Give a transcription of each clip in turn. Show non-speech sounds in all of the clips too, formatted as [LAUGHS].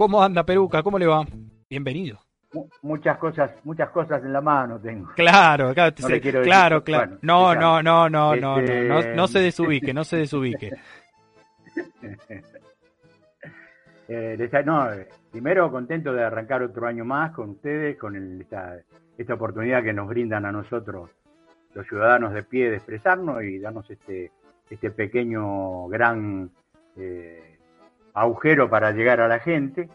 ¿Cómo anda Peruca? ¿Cómo le va? Bienvenido. Muchas cosas, muchas cosas en la mano tengo. Claro, acá, claro, claro. no, no, no, no, no, no, no, no se desubique, no se desubique. [LAUGHS] [LAUGHS] eh, no, primero contento de arrancar otro año más con ustedes, con esta, esta oportunidad que nos brindan a nosotros los ciudadanos de pie de expresarnos y darnos este, este pequeño gran eh, agujero para llegar a la gente.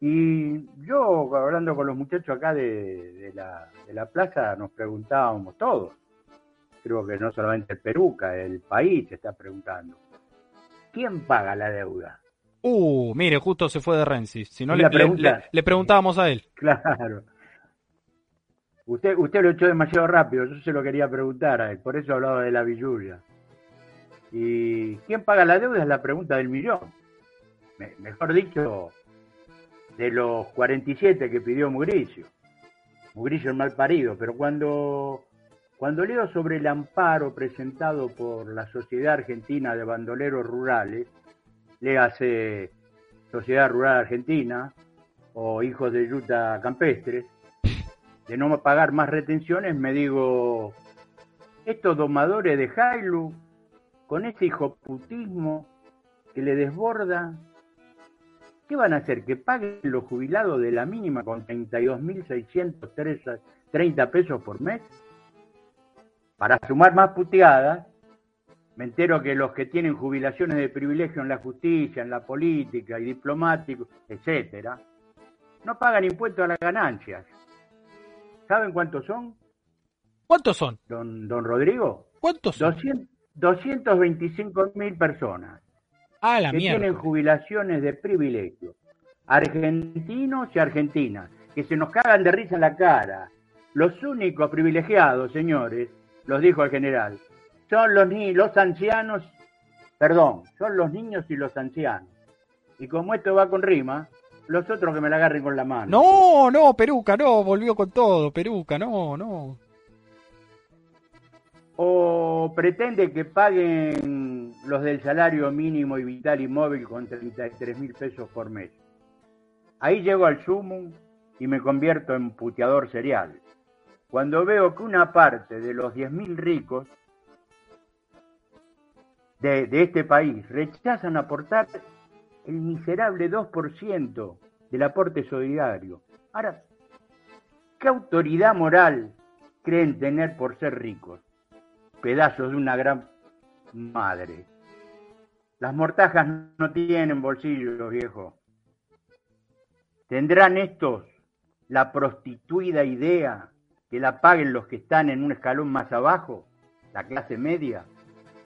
Y yo, hablando con los muchachos acá de, la, plaza, nos preguntábamos todos, creo que no solamente el Peruca, el país se está preguntando, ¿quién paga la deuda? Uh, mire, justo se fue de Renzi. Si no, le, le, preguntábamos a él. Claro. Usted, usted lo echó demasiado rápido, yo se lo quería preguntar a él, por eso hablaba de la villuya. ¿Y quién paga la deuda? Es la pregunta del millón mejor dicho, de los 47 que pidió Mugricio. Mugricio el mal parido, pero cuando, cuando leo sobre el amparo presentado por la Sociedad Argentina de Bandoleros Rurales, le hace Sociedad Rural Argentina o Hijos de Yuta Campestres, de no pagar más retenciones, me digo, estos domadores de Jailu, con ese hijoputismo que le desborda ¿Qué van a hacer? ¿Que paguen los jubilados de la mínima con 32.630 pesos por mes? Para sumar más puteadas, me entero que los que tienen jubilaciones de privilegio en la justicia, en la política y diplomático, etcétera, no pagan impuestos a las ganancias. ¿Saben cuántos son? ¿Cuántos son? Don, don Rodrigo. ¿Cuántos son? 225 mil personas que tienen jubilaciones de privilegio. Argentinos y argentinas, que se nos cagan de risa en la cara. Los únicos privilegiados, señores, los dijo el general, son los, ni los ancianos, perdón, son los niños y los ancianos. Y como esto va con rima, los otros que me la agarren con la mano. No, no, Peruca, no, volvió con todo, Peruca, no, no. ¿O pretende que paguen los del salario mínimo y vital y móvil con 33 mil pesos por mes? Ahí llego al sumum y me convierto en puteador serial. Cuando veo que una parte de los 10.000 ricos de, de, este país rechazan aportar el miserable 2% del aporte solidario. Ahora, ¿qué autoridad moral creen tener por ser ricos? pedazos de una gran madre. Las mortajas no tienen bolsillos, viejo. ¿Tendrán estos la prostituida idea que la paguen los que están en un escalón más abajo, la clase media,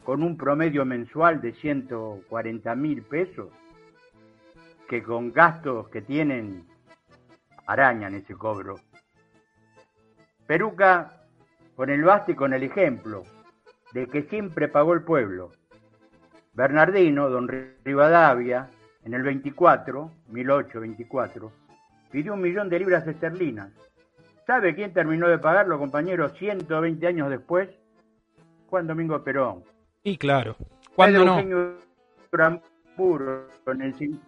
con un promedio mensual de 140 mil pesos, que con gastos que tienen arañan ese cobro? Peruca con el baste y con el ejemplo, de que siempre pagó el pueblo. Bernardino, don Rivadavia, en el 24, 1824, pidió un millón de libras esterlinas. ¿Sabe quién terminó de pagarlo, compañero, 120 años después? Juan Domingo Perón. Y claro, ¿cuándo Pedro Eugenio Ramburo en el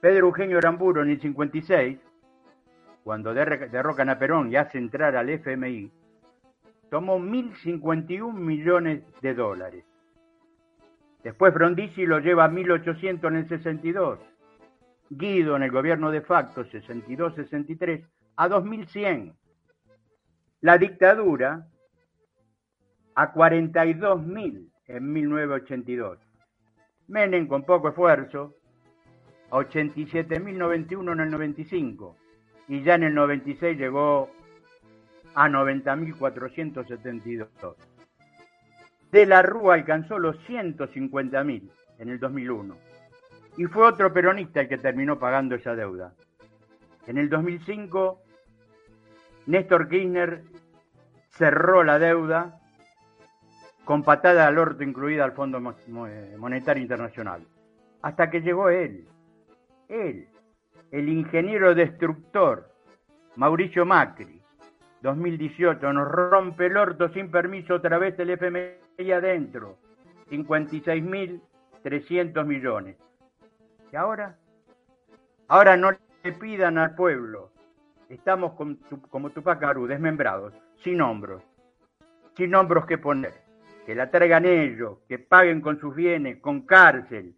Pedro Eugenio Ramburo en el 56, cuando derrocan a Perón y hace entrar al FMI, tomó 1.051 millones de dólares. Después Frondizi lo lleva a 1.800 en el 62. Guido en el gobierno de facto 62-63 a 2.100. La dictadura a 42.000 en 1982. Menem, con poco esfuerzo, a 87.091 en el 95 y ya en el 96 llegó a 90.472. De la Rúa alcanzó los 150.000 en el 2001 y fue otro peronista el que terminó pagando esa deuda. En el 2005, Néstor Kirchner cerró la deuda con patada al orto incluida al Fondo Monetario Internacional, hasta que llegó él, él, el ingeniero destructor, Mauricio Macri, 2018, nos rompe el orto sin permiso otra vez el FMI adentro, 56.300 millones. ¿Y ahora? Ahora no le pidan al pueblo. Estamos como Tupac Aru, desmembrados, sin hombros, sin hombros que poner. Que la traigan ellos, que paguen con sus bienes, con cárcel.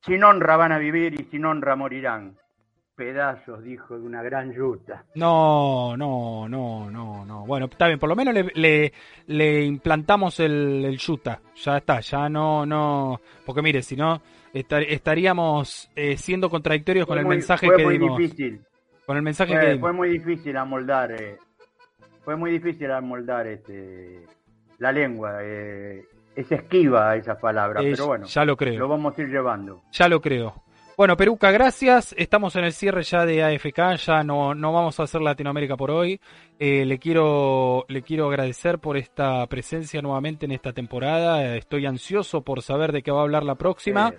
Sin honra van a vivir y sin honra morirán pedazos, dijo, de una gran yuta. No, no, no, no, no. Bueno, está bien, por lo menos le, le, implantamos el, el, yuta. Ya está, ya no, no. Porque mire, si no, estaríamos eh, siendo contradictorios con el mensaje que muy dimos. Difícil. Con el mensaje fue, que Fue muy difícil amoldar, eh, fue muy difícil amoldar este, la lengua. Eh, es esquiva esa palabra, pero bueno. Ya lo creo. Lo vamos a ir llevando. Ya lo creo. Bueno, Peruca, gracias. Estamos en el cierre ya de AFK, ya no, no vamos a hacer Latinoamérica por hoy. Eh, le, quiero, le quiero agradecer por esta presencia nuevamente en esta temporada. Estoy ansioso por saber de qué va a hablar la próxima.